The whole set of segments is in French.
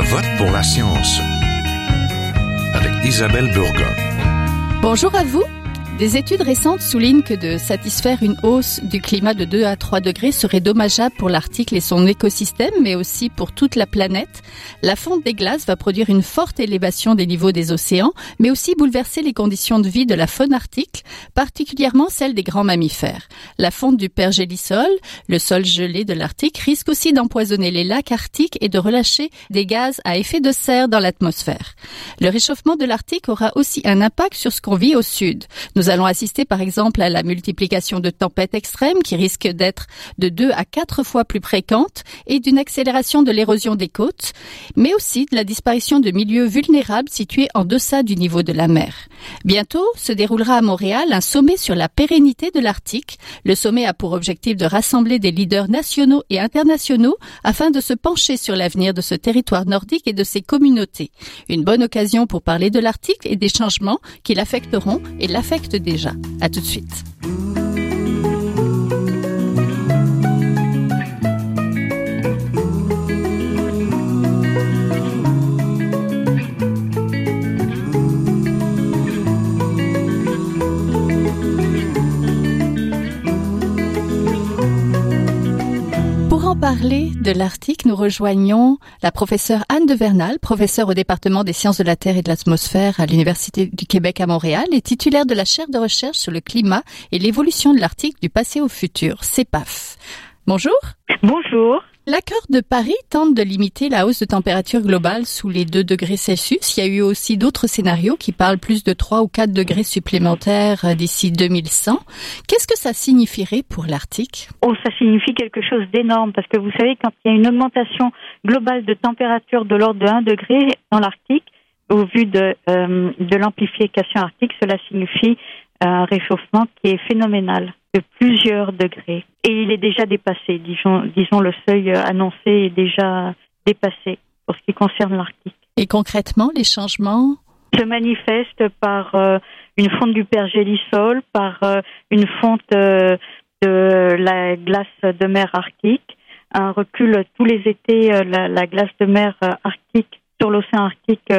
Vote pour la science avec Isabelle Burgon. Bonjour à vous. Des études récentes soulignent que de satisfaire une hausse du climat de 2 à 3 degrés serait dommageable pour l'Arctique et son écosystème, mais aussi pour toute la planète. La fonte des glaces va produire une forte élévation des niveaux des océans, mais aussi bouleverser les conditions de vie de la faune arctique, particulièrement celle des grands mammifères. La fonte du pergélisol, le sol gelé de l'Arctique, risque aussi d'empoisonner les lacs arctiques et de relâcher des gaz à effet de serre dans l'atmosphère. Le réchauffement de l'Arctique aura aussi un impact sur ce qu'on vit au sud. Allons assister par exemple à la multiplication de tempêtes extrêmes qui risquent d'être de 2 à 4 fois plus fréquentes et d'une accélération de l'érosion des côtes, mais aussi de la disparition de milieux vulnérables situés en deçà du niveau de la mer. Bientôt se déroulera à Montréal un sommet sur la pérennité de l'Arctique. Le sommet a pour objectif de rassembler des leaders nationaux et internationaux afin de se pencher sur l'avenir de ce territoire nordique et de ses communautés. Une bonne occasion pour parler de l'Arctique et des changements qui l'affecteront et l'affectent déjà. À tout de suite. En parler de l'Arctique, nous rejoignons la professeure Anne de Vernal, professeure au département des sciences de la Terre et de l'atmosphère à l'Université du Québec à Montréal et titulaire de la chaire de recherche sur le climat et l'évolution de l'Arctique du passé au futur, CEPAF. Bonjour. Bonjour. L'accord de Paris tente de limiter la hausse de température globale sous les 2 degrés Celsius. Il y a eu aussi d'autres scénarios qui parlent plus de 3 ou 4 degrés supplémentaires euh, d'ici 2100. Qu'est-ce que ça signifierait pour l'Arctique? Oh, ça signifie quelque chose d'énorme parce que vous savez, quand il y a une augmentation globale de température de l'ordre de 1 degré dans l'Arctique, au vu de, euh, de l'amplification arctique, cela signifie un réchauffement qui est phénoménal de plusieurs degrés. Et il est déjà dépassé, disons, disons le seuil annoncé est déjà dépassé pour ce qui concerne l'Arctique. Et concrètement, les changements se manifestent par euh, une fonte du pergélisol, par euh, une fonte euh, de la glace de mer arctique, un recul tous les étés, la, la, glace de mer arctique sur l'océan arctique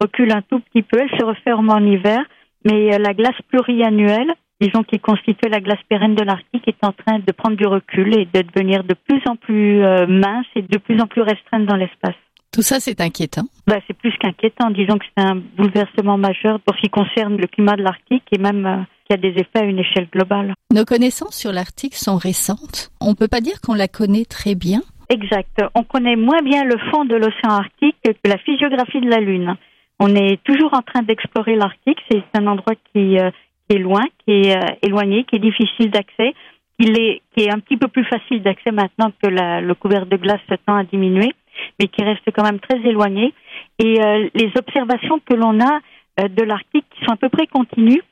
recule un tout petit peu, elle se referme en hiver, mais la glace pluriannuelle disons, qui constituait la glace pérenne de l'Arctique, est en train de prendre du recul et de devenir de plus en plus euh, mince et de plus en plus restreinte dans l'espace. Tout ça, c'est inquiétant. Ben, c'est plus qu'inquiétant. Disons que c'est un bouleversement majeur pour ce qui concerne le climat de l'Arctique et même euh, qui a des effets à une échelle globale. Nos connaissances sur l'Arctique sont récentes. On ne peut pas dire qu'on la connaît très bien. Exact. On connaît moins bien le fond de l'océan Arctique que la physiographie de la Lune. On est toujours en train d'explorer l'Arctique. C'est un endroit qui euh, qui est loin, qui est euh, éloigné, qui est difficile d'accès, qui est, qui est un petit peu plus facile d'accès maintenant que la, le couvert de glace tend à diminuer, mais qui reste quand même très éloigné. Et euh, les observations que l'on a euh, de l'Arctique, qui sont à peu près continues,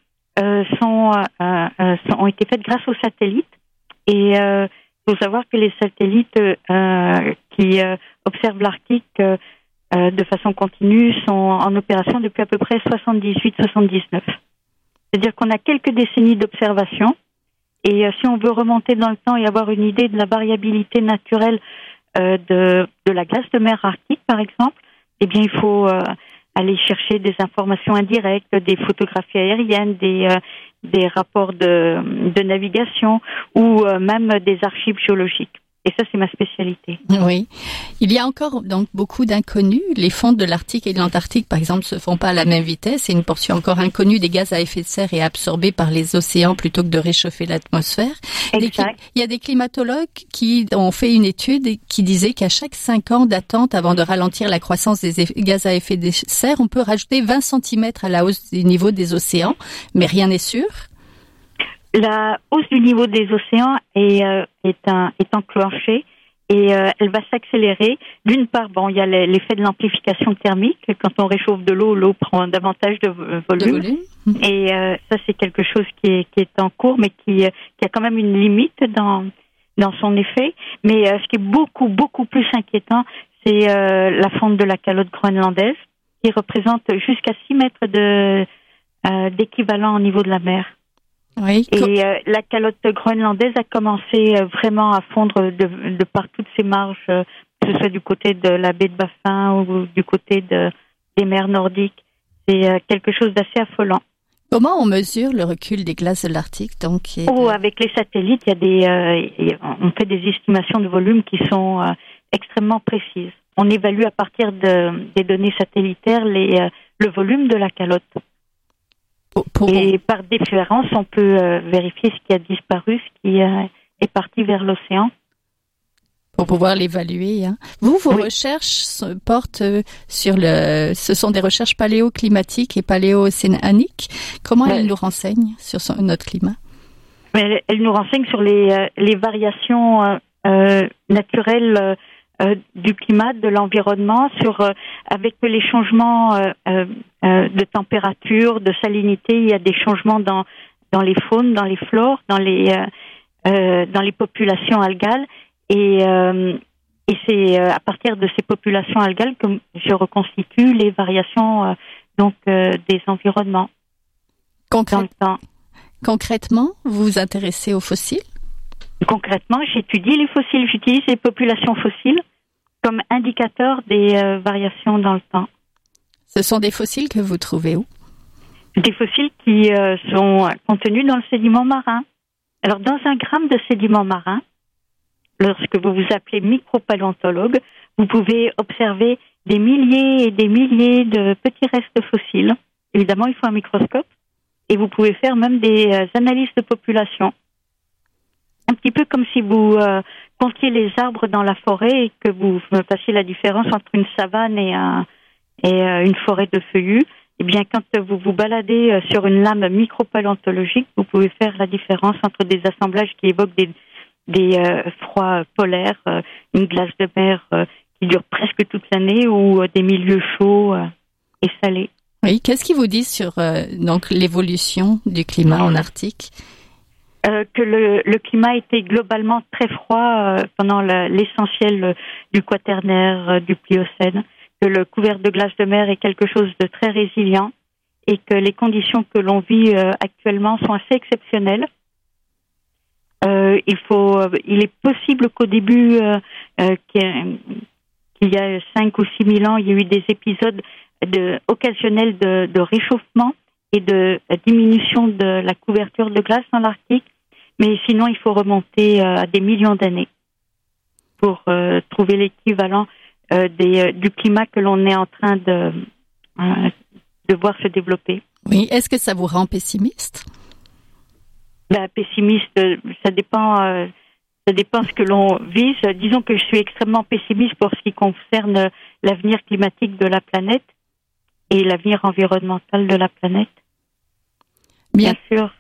sont, ont été faites grâce aux satellites. Et il faut savoir que les satellites qui observent l'Arctique de façon continue sont en opération depuis à peu près 78-79. C'est-à-dire qu'on a quelques décennies d'observation. Et euh, si on veut remonter dans le temps et avoir une idée de la variabilité naturelle euh, de, la glace de mer arctique, par exemple, eh bien, il faut euh, aller chercher des informations indirectes, des photographies aériennes, des, rapports de navigation ou même des archives géologiques. Et ça, c'est ma spécialité. Oui. Il y a encore donc beaucoup d'inconnus. Les fonds de l'Arctique et de l'Antarctique, par exemple, se font pas à la même vitesse. Et une portion encore inconnue des gaz à effet de serre est absorbée par les océans plutôt que de réchauffer l'atmosphère. Exact. Il y a des climatologues qui ont fait une étude qui disait qu'à chaque cinq ans d'attente avant de ralentir la croissance des gaz à effet de serre, on peut rajouter 20 cm à la hausse du niveau des océans. Mais rien n'est sûr la hausse du niveau des océans est, euh, est, un, est enclenchée et euh, elle va s'accélérer. D'une part, bon, il y a l'effet de l'amplification thermique. Quand on réchauffe de l'eau, l'eau prend davantage de volume. Et euh, ça, c'est quelque chose qui est, qui est en cours, mais qui, qui a quand même une limite dans, dans son effet. Mais ce qui est beaucoup, beaucoup plus inquiétant, c'est la fonte de la calotte groenlandaise, qui représente jusqu'à 6 mètres de d'équivalent au niveau de la mer. Oui. Et la calotte groenlandaise a commencé vraiment à fondre de, de par toutes ses marges, que ce soit du côté de la baie de Baffin ou du côté de, des mers nordiques. C'est quelque chose d'assez affolant. Comment on mesure le recul des glaces de l'Arctique donc oh, Avec les satellites, il y a des, on fait des estimations de volume qui sont extrêmement précises. On évalue à partir de, des données satellitaires les, le volume de la calotte. Et par différence, on peut euh, vérifier ce qui a disparu, ce qui euh, est parti vers l'océan. Pour pouvoir l'évaluer. Hein. Vous, vos recherches portent euh, sur le. Ce sont des recherches paléoclimatiques et paléocéaniques. Comment elles nous renseignent sur notre climat? Elles nous renseignent sur les, les variations naturelles euh, du climat, de l'environnement, sur euh, avec les changements euh, de température, de salinité, il y a des changements dans dans les faunes, dans les flores, dans les dans les populations algales. Et et c'est à partir de ces populations algales que je reconstitue les variations donc des environnements. Concrètement, vous vous intéressez aux fossiles? Concrètement, j'étudie les fossiles, j'utilise les populations fossiles comme indicateur des euh, variations dans le temps. Ce sont des fossiles que vous trouvez où? Des fossiles qui euh, sont contenus dans le sédiment marin. Alors, dans un gramme de sédiment marin, lorsque vous vous appelez micropaléontologue, vous pouvez observer des milliers et des milliers de petits restes fossiles. Évidemment, il faut un microscope. Et vous pouvez faire même des euh, analyses de population un petit peu comme si vous euh, comptiez les arbres dans la forêt et que vous fassiez la différence entre une savane et, un, et euh, une forêt de feuillus. Eh bien, quand vous vous baladez euh, sur une lame micropaléontologique, vous pouvez faire la différence entre des assemblages qui évoquent des, des froids polaires, une glace de mer qui dure presque toute l'année ou des milieux chauds et salés. Oui, qu'est-ce qu'ils vous disent sur donc l'évolution du climat en Arctique? Euh, que le, le, climat était globalement très froid euh, pendant l'essentiel euh, du quaternaire du Pliocène, que le couvert de glace de mer est quelque chose de très résilient et que les conditions que l'on vit actuellement sont assez exceptionnelles. il faut, il est possible qu'au début, qu'il y a cinq ou six mille ans, il y a eu des épisodes de, occasionnels de, de réchauffement et de diminution de la couverture de glace dans l'Arctique mais sinon, il faut remonter euh, à des millions d'années pour euh, trouver l'équivalent euh, du climat que l'on est en train de, de voir se développer. Oui, est-ce que ça vous rend pessimiste? Ben, Pessimiste, ça dépend, ça dépend ce que l'on vise. Disons que je suis extrêmement pessimiste pour ce qui concerne l'avenir climatique de la planète et l'avenir environnemental de la planète. Bien, Bien sûr.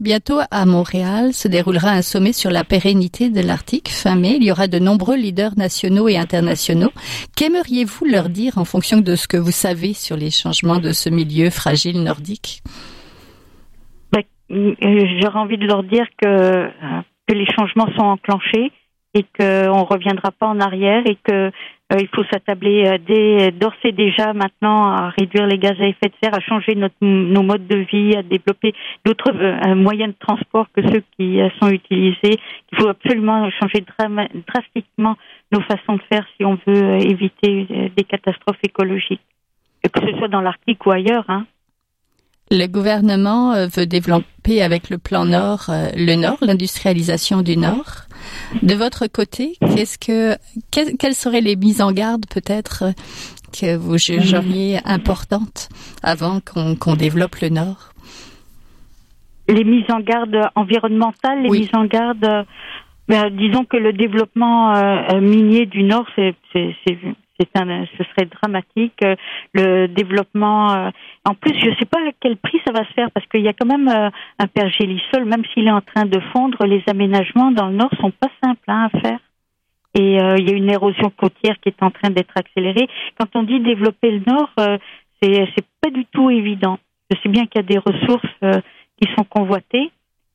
Bientôt à Montréal se déroulera un sommet sur la pérennité de l'Arctique. Fin mai, il y aura de nombreux leaders nationaux et internationaux. Qu'aimeriez-vous leur dire en fonction de ce que vous savez sur les changements de ce milieu fragile nordique? Ben, euh, J'aurais envie de leur dire que, euh, que les changements sont enclenchés et qu'on ne reviendra pas en arrière et que il faut s'attabler euh, d'ores et déjà maintenant à réduire les gaz à effet de serre, à changer notre, nos modes de vie, à développer d'autres euh, moyens de transport que ceux qui sont utilisés. Il faut absolument changer drastiquement nos façons de faire si on veut éviter des catastrophes écologiques, que ce soit dans l'Arctique ou ailleurs. Hein. Le gouvernement veut développer avec le plan Nord le Nord, l'industrialisation du Nord. De votre côté, qu'est-ce que, quelles seraient les mises en garde peut-être que vous jugeriez importantes avant qu'on développe le Nord? Les mises en garde environnementales, les mises en garde, ben, disons que le développement euh, minier du Nord, c'est c'est un, ce serait dramatique. Euh, le développement, euh, en plus, je ne sais pas à quel prix ça va se faire parce qu'il y a quand même euh, un pergélisol, même s'il est en train de fondre, les aménagements dans le nord sont pas simples hein, à faire. Et il y a une érosion côtière qui est en train d'être accélérée. Quand on dit développer le nord, c'est c'est pas du tout évident. Je sais bien qu'il y a des ressources qui sont convoitées,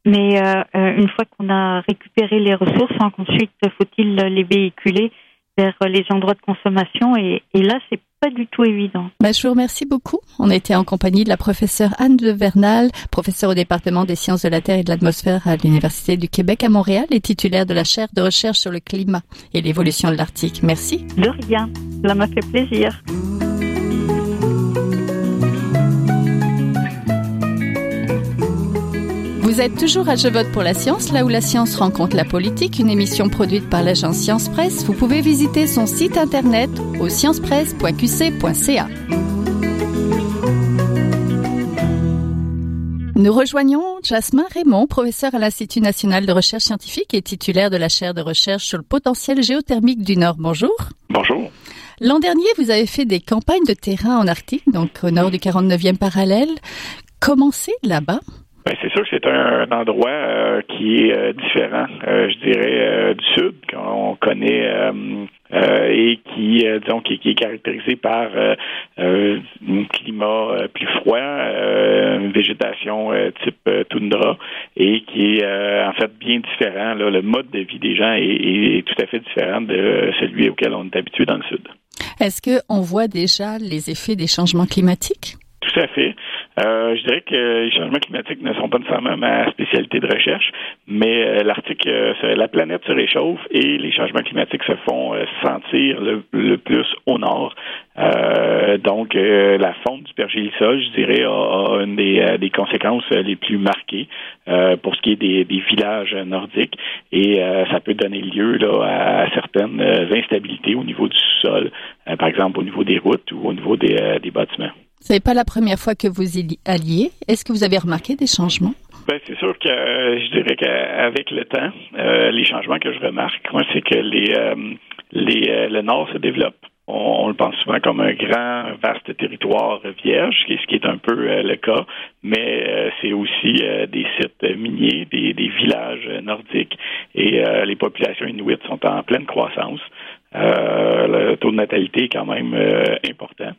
mais une fois qu'on a récupéré les ressources, ensuite faut-il les véhiculer vers les endroits de consommation et, et là c'est pas du tout évident. Bah, je vous remercie beaucoup. On était en compagnie de la professeure Anne de Vernal, professeure au département des sciences de la Terre et de l'atmosphère à l'Université du Québec à Montréal et titulaire de la chaire de recherche sur le climat et l'évolution de l'Arctique. Merci. De rien. Cela m'a fait plaisir. Vous êtes toujours à Je vote pour la science, là où la science rencontre la politique, une émission produite par l'agence Science Presse. Vous pouvez visiter son site internet au sciencepresse.qc.ca. Nous rejoignons Jasmin Raymond, professeur à l'Institut national de recherche scientifique et titulaire de la chaire de recherche sur le potentiel géothermique du Nord. Bonjour. Bonjour. L'an dernier, vous avez fait des campagnes de terrain en Arctique, donc au nord du 49e parallèle. Comment c'est là-bas? Ben, c'est sûr que c'est un, endroit euh, qui est euh, différent, euh, je dirais, du sud, qu'on connaît et qui, disons, qui, est caractérisé par un climat plus froid, une végétation type toundra, et qui est en fait bien différent. Là, le mode de vie des gens est, est tout à fait différent de celui auquel on est habitué dans le sud. Est-ce qu'on voit déjà les effets des changements climatiques? Tout à fait. Euh, je dirais que les changements climatiques ne sont pas nécessairement ma spécialité de recherche, mais euh, l'Arctique, euh, la planète se réchauffe et les changements climatiques se font sentir le, plus au nord. donc, la fonte du pergélisol, je dirais, a, une des, conséquences les plus marquées pour ce qui est des, villages nordiques et ça peut donner lieu là, à certaines instabilités au niveau du sol, par exemple au niveau des routes ou au niveau des bâtiments. Ce n'est pas la première fois que vous y alliez. Est-ce que vous avez remarqué des changements? Ben, c'est sûr que euh, je dirais qu'avec le temps, euh, les changements que je remarque, moi, c'est que les, euh, le Nord se développe. On, le pense souvent comme un grand, vaste territoire vierge, ce qui est un peu le cas, mais c'est aussi des sites miniers, des, villages nordiques, et les populations inuites sont en pleine croissance. Le taux de natalité est quand même important,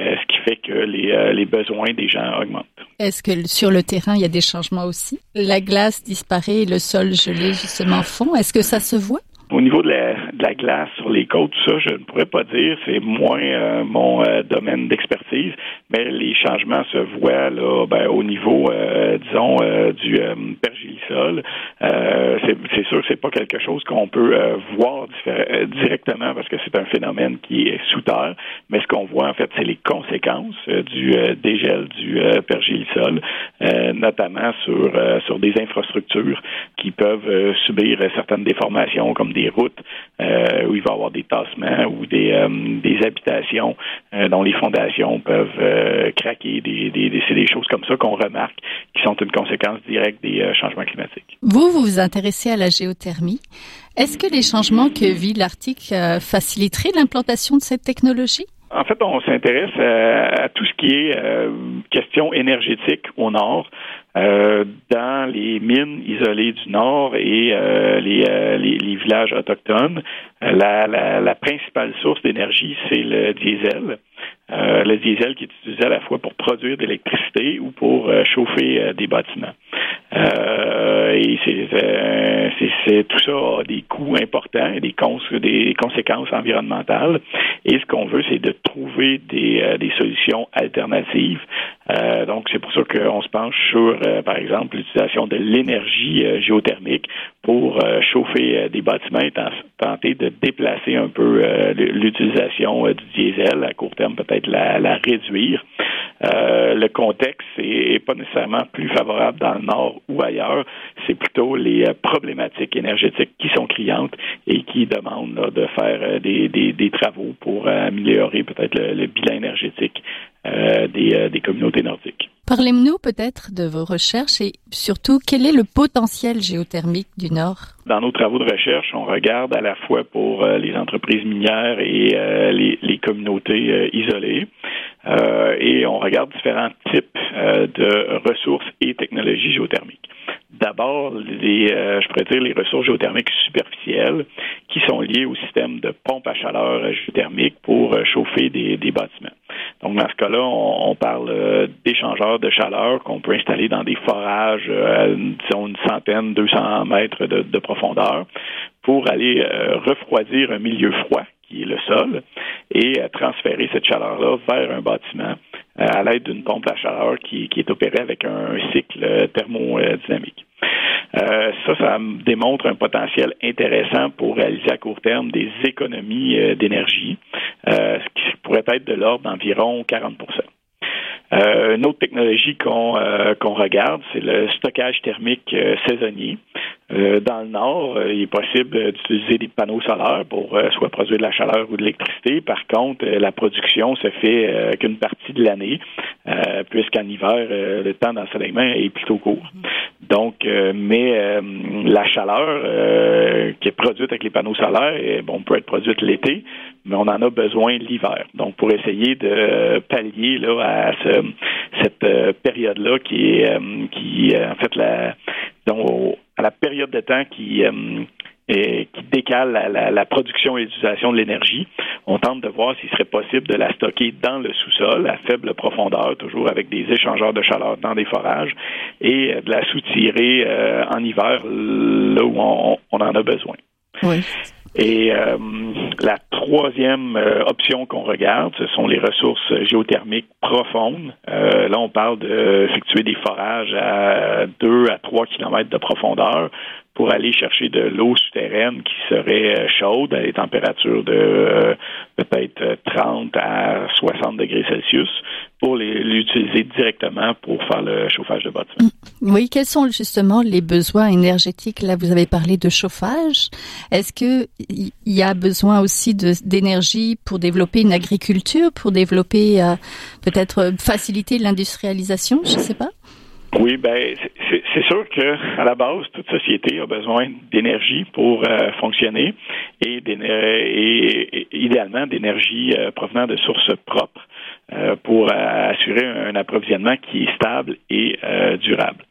ce qui fait que les, les besoins des gens augmentent. Est-ce que sur le terrain, il y a des changements aussi? La glace disparaît et le sol gelé, justement, fond. Est-ce que ça se voit? Au niveau de la, de la, glace sur les côtes, tout ça, je ne pourrais pas dire. C'est moins euh, mon euh, domaine d'expertise, mais les changements se voient là, ben, au niveau, euh, disons, du pergélisol. c'est sûr que c'est pas quelque chose qu'on peut voir directement parce que c'est un phénomène qui est sous terre, mais ce qu'on voit en fait, c'est les conséquences du dégel du pergélisol, notamment sur sur des infrastructures qui peuvent subir certaines déformations comme des routes euh, où il va y avoir des tassements ou des, euh, des habitations euh, dont les fondations peuvent craquer. Des, des, c'est des choses comme ça qu'on remarque qui sont une conséquence directe des changements climatiques. Vous, vous vous intéressez à la géothermie. Est-ce que les changements que vit l'Arctique faciliteraient l'implantation de cette technologie? En fait, on s'intéresse à, tout ce qui est question énergétique au nord. Euh, dans les mines isolées du Nord et euh, les, euh, les, villages autochtones, la, la, la principale source d'énergie, c'est le diesel. le diesel qui est utilisé à la fois pour produire de l'électricité ou pour chauffer des bâtiments. Et c'est, tout ça a des coûts importants des, des conséquences environnementales. Et ce qu'on veut, c'est de trouver des, des solutions alternatives. donc, c'est pour ça qu'on se penche sur euh, par exemple, l'utilisation de l'énergie euh, géothermique pour euh, chauffer des bâtiments et tenter de déplacer un peu l'utilisation du diesel à court terme, peut-être la, réduire. le contexte n'est pas nécessairement plus favorable dans le nord ou ailleurs. C'est plutôt les problématiques énergétiques qui sont criantes et qui demandent de faire des, travaux pour améliorer peut-être le, bilan énergétique des communautés nordiques. Parlez-nous peut-être de vos recherches et surtout quel est le potentiel géothermique du Nord? Dans nos travaux de recherche, on regarde à la fois pour euh, les entreprises minières et euh, les, communautés euh, isolées et on regarde différents types de ressources et technologies géothermiques. D'abord, les, je pourrais dire les ressources géothermiques superficielles qui sont liées au système de pompe à chaleur géothermique pour chauffer des bâtiments. Donc, dans ce cas-là, on, parle euh, d'échangeurs de chaleur qu'on peut installer dans des forages, euh, disons une centaine, 200 mètres de, profondeur, pour aller euh, refroidir un milieu froid qui est le sol, et transférer cette chaleur-là vers un bâtiment à l'aide d'une pompe à chaleur qui, est opérée avec un cycle thermodynamique. Euh, ça, démontre un potentiel intéressant pour réaliser à court terme des économies euh, d'énergie, euh, ce qui pourrait être de l'ordre d'environ 40% euh, une autre technologie qu'on qu'on regarde, c'est le stockage thermique saisonnier. Euh, dans le nord, euh, il est possible d'utiliser des panneaux solaires pour euh, soit produire de la chaleur ou de l'électricité. Par contre, la production se fait qu'une partie de l'année, puisqu'en hiver, le temps d'ensoleillement est plutôt court. Donc, mais la chaleur qui est produite avec les panneaux solaires, bon, peut être produite l'été, mais on en a besoin l'hiver. Donc, pour essayer de pallier là, à cette période-là qui est, qui en fait la donc, à la période de temps qui, euh, décale la, production et l'utilisation de l'énergie. On tente de voir s'il serait possible de la stocker dans le sous-sol à faible profondeur, toujours avec des échangeurs de chaleur dans des forages, et de la soutirer euh, en hiver là où on, on en a besoin. Oui. Et euh, la troisième euh, option qu'on regarde, ce sont les ressources géothermiques profondes. Euh, là, on parle d'effectuer des forages à 2 à 3 kilomètres de profondeur pour aller chercher de l'eau souterraine qui serait chaude à des températures de peut-être 30 à 60 degrés Celsius pour l'utiliser directement pour faire le chauffage de bâtiment. Mm. Oui, quels sont justement les besoins énergétiques? Là, vous avez parlé de chauffage. Est-ce que il y a besoin aussi d'énergie pour développer une agriculture, pour développer euh, peut-être faciliter l'industrialisation? Je ne sais pas. Oui, ben c'est sûr que à la base, toute société a besoin d'énergie pour euh, fonctionner et, idéalement d'énergie euh, provenant de sources propres. Euh, pour assurer un approvisionnement qui est stable et durable.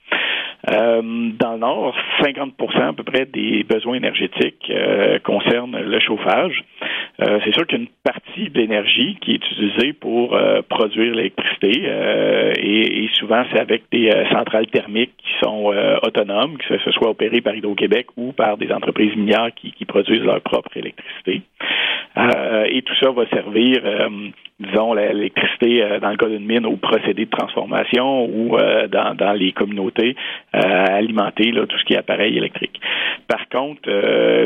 Euh, dans le Nord, 50% à peu près des besoins énergétiques concernent le chauffage. c'est sûr qu'une partie de l'énergie qui est utilisée pour produire l'électricité, et, et, souvent c'est avec des centrales thermiques qui sont autonomes, que ce soit opérées par Hydro-Québec ou par des entreprises minières qui, qui produisent leur propre électricité. et tout ça va servir disons, l'électricité euh, dans le cas d'une mine au procédé de transformation ou euh, dans, dans, les communautés euh, alimenter là, tout ce qui est appareil électrique. Par contre,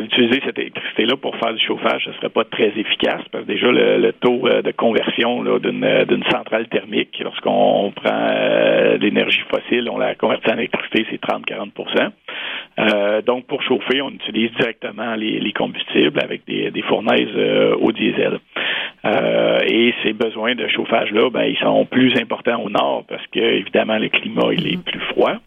utiliser cette électricité-là pour faire du chauffage, ce ne serait pas très efficace parce que déjà le, taux de conversion d'une centrale thermique, lorsqu'on prend l'énergie fossile, on la convertit en électricité, c'est 30-40 donc, pour chauffer, on utilise directement les, les combustibles avec des, des fournaises au diesel. et ces besoins de chauffage-là, ben, ils sont plus importants au nord parce que, évidemment, le climat, il est plus froid.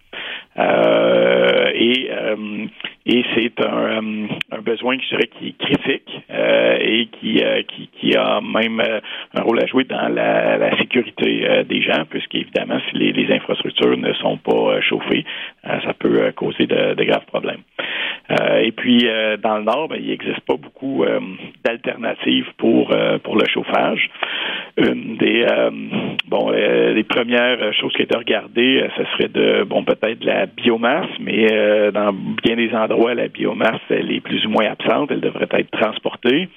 Euh, et euh, et c'est un, euh, un, besoin je dirais qui est critique et qui, qui, qui a même un rôle à jouer dans la, la sécurité des gens puisqu'évidemment si les, les, infrastructures ne sont pas chauffées ça peut causer de, de graves problèmes et puis dans le nord ben, il n'existe pas beaucoup d'alternatives pour pour le chauffage une des bon les premières choses qui étaient regardées ce serait de bon peut-être de la biomasse, mais euh, dans bien des endroits, la biomasse, elle est plus ou moins absente, elle devrait être transportée.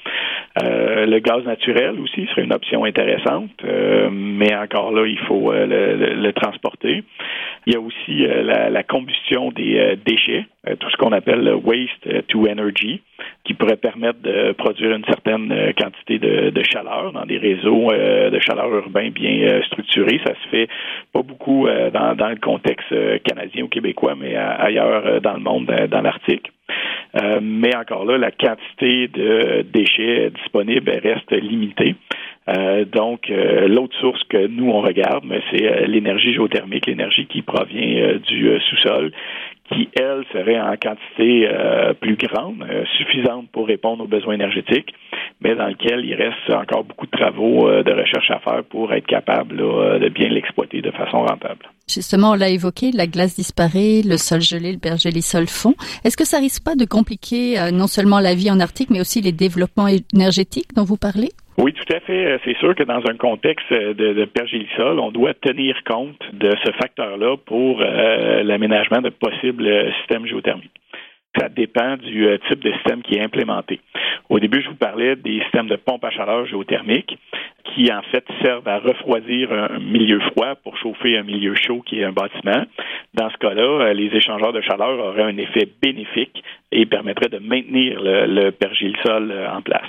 Euh, le gaz naturel aussi serait une option intéressante, euh, mais encore là, il faut le, transporter. Il y a aussi la, combustion des déchets, tout ce qu'on appelle le waste to energy, qui pourrait permettre de produire une certaine quantité de, chaleur dans des réseaux de chaleur urbains bien structurés. Ça se fait pas beaucoup dans, le contexte canadien ou québécois, mais ailleurs euh, dans le monde, euh, dans l'Arctique. Euh, mais encore là, la quantité de déchets disponibles reste limitée. Donc, l'autre source que nous, on regarde, c'est l'énergie géothermique, l'énergie qui provient du sous-sol, qui, elle, serait en quantité plus grande, suffisante pour répondre aux besoins énergétiques, mais dans lequel il reste encore beaucoup de travaux de recherche à faire pour être capable de bien l'exploiter de façon rentable. Justement, on l'a évoqué, la glace disparaît, le sol gelé, le pergélisol fond. Est-ce que ça risque pas de compliquer euh, non seulement la vie en Arctique, mais aussi les développements énergétiques dont vous parlez? Oui, tout à fait. C'est sûr que dans un contexte de, de pergélisol, on doit tenir compte de ce facteur-là pour euh, l'aménagement de possibles systèmes géothermiques. Ça dépend du euh, type de système qui est implémenté. Au début, je vous parlais des systèmes de pompe à chaleur géothermique qui, en fait, servent à refroidir un milieu froid pour chauffer un milieu chaud qui est un bâtiment. Dans ce cas-là, euh, les échangeurs de chaleur auraient un effet bénéfique et permettraient de maintenir le, le pergile sol euh, en place.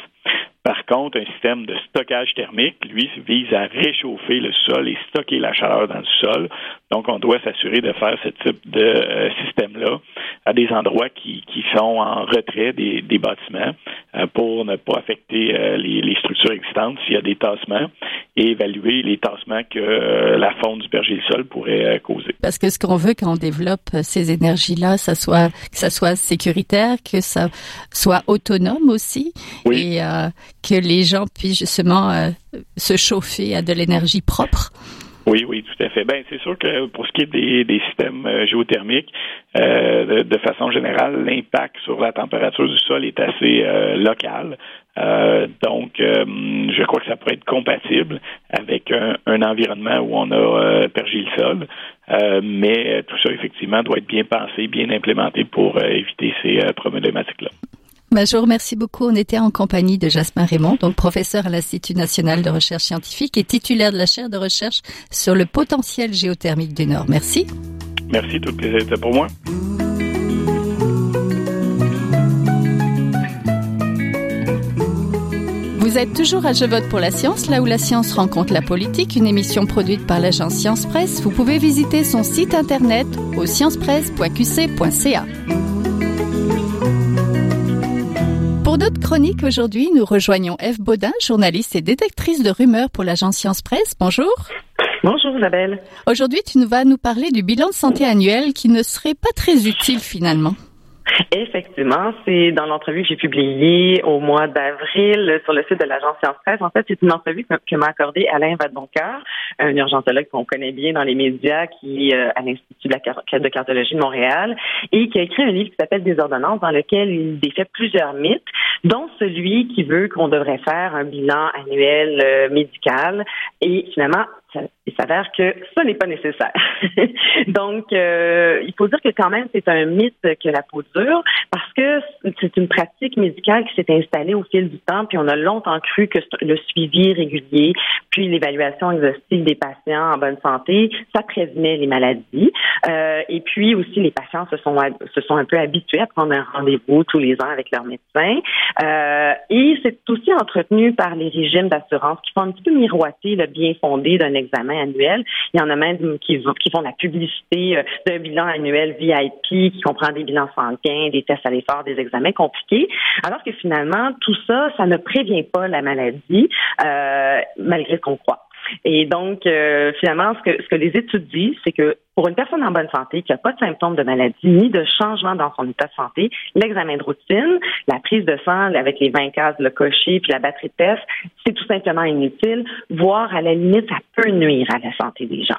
Par contre, un système de stockage thermique, lui, vise à réchauffer le sol et stocker la chaleur dans le sol. Donc, on doit s'assurer de faire ce type de euh, système-là à des endroits qui, sont en retrait des, bâtiments pour ne pas affecter euh, les, les, structures existantes s'il y a des tassements et évaluer les tassements que la fonte du pergile sol pourrait causer. Parce que ce qu'on veut quand on développe ces énergies-là, ça soit que ça soit sécuritaire, que ça soit autonome aussi, oui. et que les gens puissent justement euh, se chauffer à de l'énergie propre. Oui, oui, tout à fait. Ben, c'est sûr que pour ce qui est des, des systèmes euh, géothermiques, euh, de, de, façon générale, l'impact sur la température du sol est assez euh, local. Euh, donc, je crois que ça pourrait être compatible avec un, un environnement où on a pergé le sol. mais tout ça, effectivement, doit être bien pensé, bien implémenté pour éviter ces problématiques-là. Je vous remercie beaucoup. On était en compagnie de Jasmin Raymond, donc professeur à l'Institut national de recherche scientifique et titulaire de la chaire de recherche sur le potentiel géothermique du Nord. Merci. Merci, tout le plaisir était pour moi. Vous êtes toujours à Je vote pour la science, là où la science rencontre la politique, une émission produite par l'agence Science Presse. Vous pouvez visiter son site internet au sciencepresse.qc.ca. notre chronique aujourd'hui, nous rejoignons Eve Baudin, journaliste et détectrice de rumeurs pour l'agence Science Presse. Bonjour. Bonjour Isabelle. Aujourd'hui, tu vas nous parler du bilan de santé annuel qui ne serait pas très utile finalement. Effectivement, c'est dans l'entrevue que j'ai publiée au mois d'avril sur le site de l'agence Science Presse. En fait, c'est une entrevue que, m'a accordée Alain Vadoncoeur, un urgentologue qu'on connaît bien dans les médias, qui est euh, à l'Institut de, cardiologie de Montréal et qui a écrit un livre qui s'appelle Des ordonnances dans lequel il défait plusieurs mythes, dont celui qui veut qu'on devrait faire un bilan annuel euh, médical. Et finalement il s'avère que ça n'est pas nécessaire. Donc, euh, il faut dire que quand même, c'est un mythe que la peau dure parce que c'est une pratique médicale qui s'est installée au fil du temps, puis on a longtemps cru que le suivi régulier, puis l'évaluation exhaustive des patients en bonne santé, ça prévenait les maladies. Euh, et puis aussi, les patients se sont se sont un peu habitués à prendre un rendez-vous tous les ans avec leur médecin. Euh, et c'est aussi entretenu par les régimes d'assurance qui font un petit peu miroiter le bien fondé d'un examen annuel. Il y en a même qui, qui font la publicité euh, d'un bilan annuel VIP qui comprend des bilans sanguins, des tests à l'effort, des examens compliqués. Alors que finalement, tout ça, ça ne prévient pas la maladie, euh, malgré ce qu'on croit. Et donc, euh, finalement, ce que, ce que les études disent, c'est que pour une personne en bonne santé qui n'a pas de symptômes de maladie ni de changement dans son état de santé, l'examen de routine, la prise de sang avec les 20 cases, le cocher puis la batterie de test, c'est tout simplement inutile, voire à la limite, ça peut nuire à la santé des gens.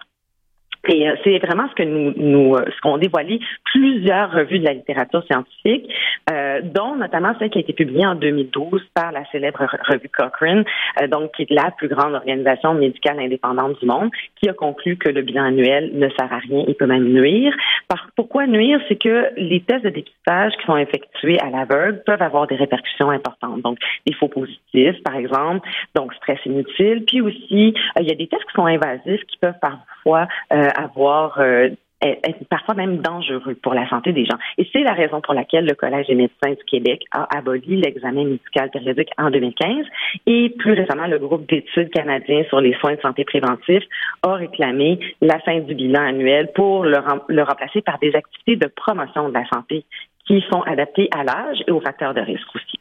Et euh, c'est vraiment ce que nous, nous euh, ce qu'ont dévoilé plusieurs revues de la littérature scientifique, euh, dont notamment celle qui a été publiée en 2012 par la célèbre revue Cochrane, euh, donc qui est la plus grande organisation médicale indépendante du monde, qui a conclu que le bilan annuel ne sert à rien et peut même nuire. Par, pourquoi nuire? C'est que les tests de dépistage qui sont effectués à l'aveugle peuvent avoir des répercussions importantes. Donc des faux positifs, par exemple, donc stress inutile. Puis aussi, il y a des tests qui sont invasifs qui peuvent parfois avoir euh, être parfois même dangereux pour la santé des gens. Et c'est la raison pour laquelle le Collège des médecins du Québec a aboli l'examen médical périodique en 2015 et plus récemment, le groupe d'études canadien sur les soins de santé préventifs a réclamé la fin du bilan annuel pour le, le remplacer par des activités de promotion de la santé qui sont adaptées à l'âge et aux facteurs de risque aussi.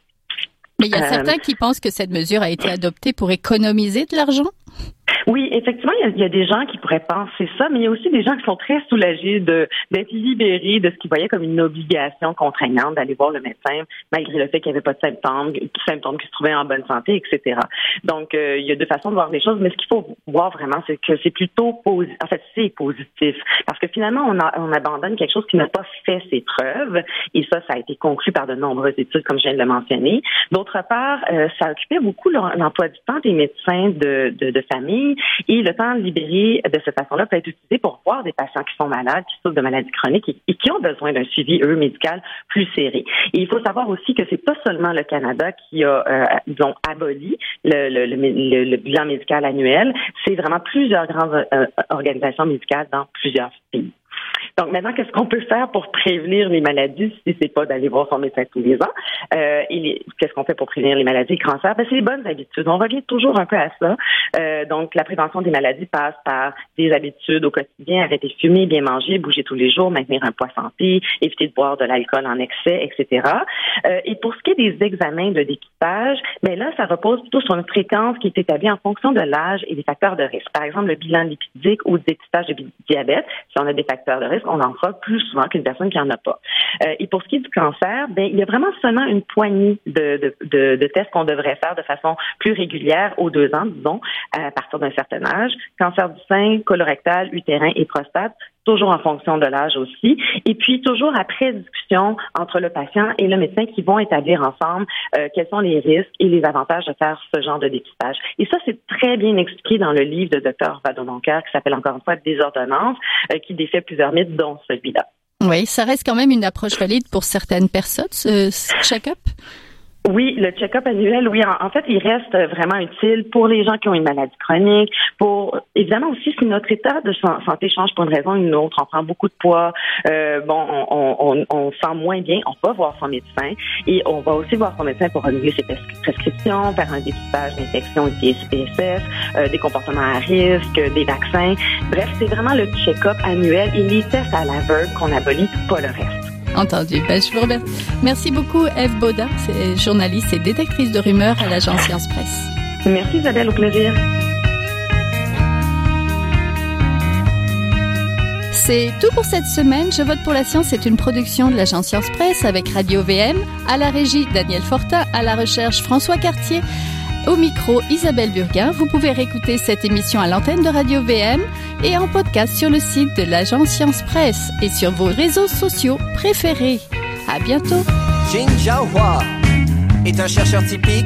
Mais il y a euh, certains qui pensent que cette mesure a été adoptée pour économiser de l'argent? Oui, effectivement, il y, a, des gens qui pourraient penser ça, mais il y a aussi des gens qui sont très soulagés d'être libérés de ce qu'ils voyaient comme une obligation contraignante d'aller voir le médecin, malgré le fait qu'il n'y avait pas de symptômes, symptômes qui se trouvaient en bonne santé, etc. Donc, euh, il y a deux façons de voir les choses, mais ce qu'il faut voir vraiment, c'est que c'est plutôt positif. En fait, c'est positif, parce que finalement, on, on abandonne quelque chose qui n'a pas fait ses preuves, et ça, ça a été conclu par de nombreuses études, comme je viens de le mentionner. D'autre part, euh, ça occupait beaucoup l'emploi du temps des médecins de, de, de famille et le temps libéré de cette façon-là peut être utilisé pour voir des patients qui sont malades, qui souffrent de maladies chroniques et, qui ont besoin d'un suivi, eux, médical plus serré. Et il faut savoir aussi que c'est pas seulement le Canada qui a, euh, disons, aboli le, bilan médical annuel, c'est vraiment plusieurs grandes euh, organisations médicales dans plusieurs pays. Donc maintenant, qu'est-ce qu'on peut faire pour prévenir les maladies si c'est pas d'aller voir son médecin tous les ans? Euh, Qu'est-ce qu'on fait pour prévenir les maladies, le cancer Ben c'est les bonnes habitudes. On revient toujours un peu à ça. Euh, donc la prévention des maladies passe par des habitudes au quotidien, arrêter de fumer, bien manger, bouger tous les jours, maintenir un poids santé, éviter de boire de l'alcool en excès, etc. Euh, et pour ce qui est des examens de d'équipage, ben là, ça repose plutôt sur une fréquence qui est établie en fonction de l'âge et des facteurs de risque. Par exemple, le bilan lipidique ou le dépistage de diabète, si on a des facteurs de risque on en fera plus souvent qu'une personne qui en a pas. Euh, et pour ce qui est du cancer, ben, il y a vraiment seulement une poignée de, de, de, tests qu'on devrait faire de façon plus régulière aux deux ans, disons, à partir d'un certain âge. Cancer du sein, colorectal, utérin et prostate, toujours en fonction de l'âge aussi, et puis toujours après discussion entre le patient et le médecin qui vont établir ensemble euh, quels sont les risques et les avantages de faire ce genre de dépistage. Et ça, c'est très bien expliqué dans le livre de Dr. Vadononker qui s'appelle encore une fois Des ordonnances, euh, qui défait plusieurs mythes, dont celui-là. Oui, ça reste quand même une approche valide pour certaines personnes, ce check-up? Oui, le check-up annuel, oui, en, fait, il reste vraiment utile pour les gens qui ont une maladie chronique, pour évidemment aussi si notre état de santé change pour une raison ou une autre, on prend beaucoup de poids, euh, bon, on, on, on, sent moins bien, on va voir son médecin et on va aussi voir son médecin pour renouveler ses prescriptions, faire un dépistage d'infection ITS-PSS, euh, des comportements à risque, des vaccins. Bref, c'est vraiment le check-up annuel et les tests à l'aveugle qu'on abolit, pas le reste. Entendu. Ben, je vous remercie. Merci beaucoup, Eve Baudin, journaliste et détectrice de rumeurs à l'agence Science Presse. Merci, Isabelle. Au plaisir. C'est tout pour cette semaine. Je vote pour la science C'est une production de l'agence Science Presse avec Radio VM, à la régie Daniel Fortin, à la recherche François Cartier. Au micro, Isabelle Burguin. Vous pouvez réécouter cette émission à l'antenne de Radio VM et en podcast sur le site de l'agence Science Presse et sur vos réseaux sociaux préférés. À bientôt. Jin Jiahua est un chercheur typique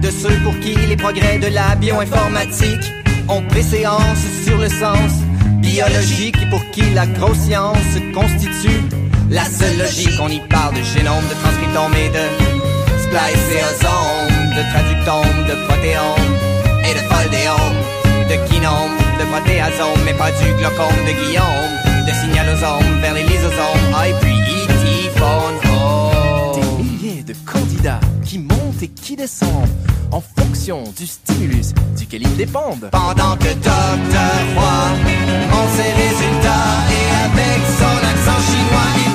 de ceux pour qui les progrès de la bioinformatique ont préséance sur le sens biologique et pour qui la grosse science constitue la seule logique. On y parle de génome, de transcriptome et de spliceosome de traductome, de protéome et de foldéome, de kinome, de protéasome, mais pas du glaucome de Guillaume, de signalosome vers les lysosomes, ah, et puis phone Des milliers de candidats qui montent et qui descendent en fonction du stimulus duquel ils dépendent. Pendant que Docteur Roy, en ses résultats et avec son accent chinois,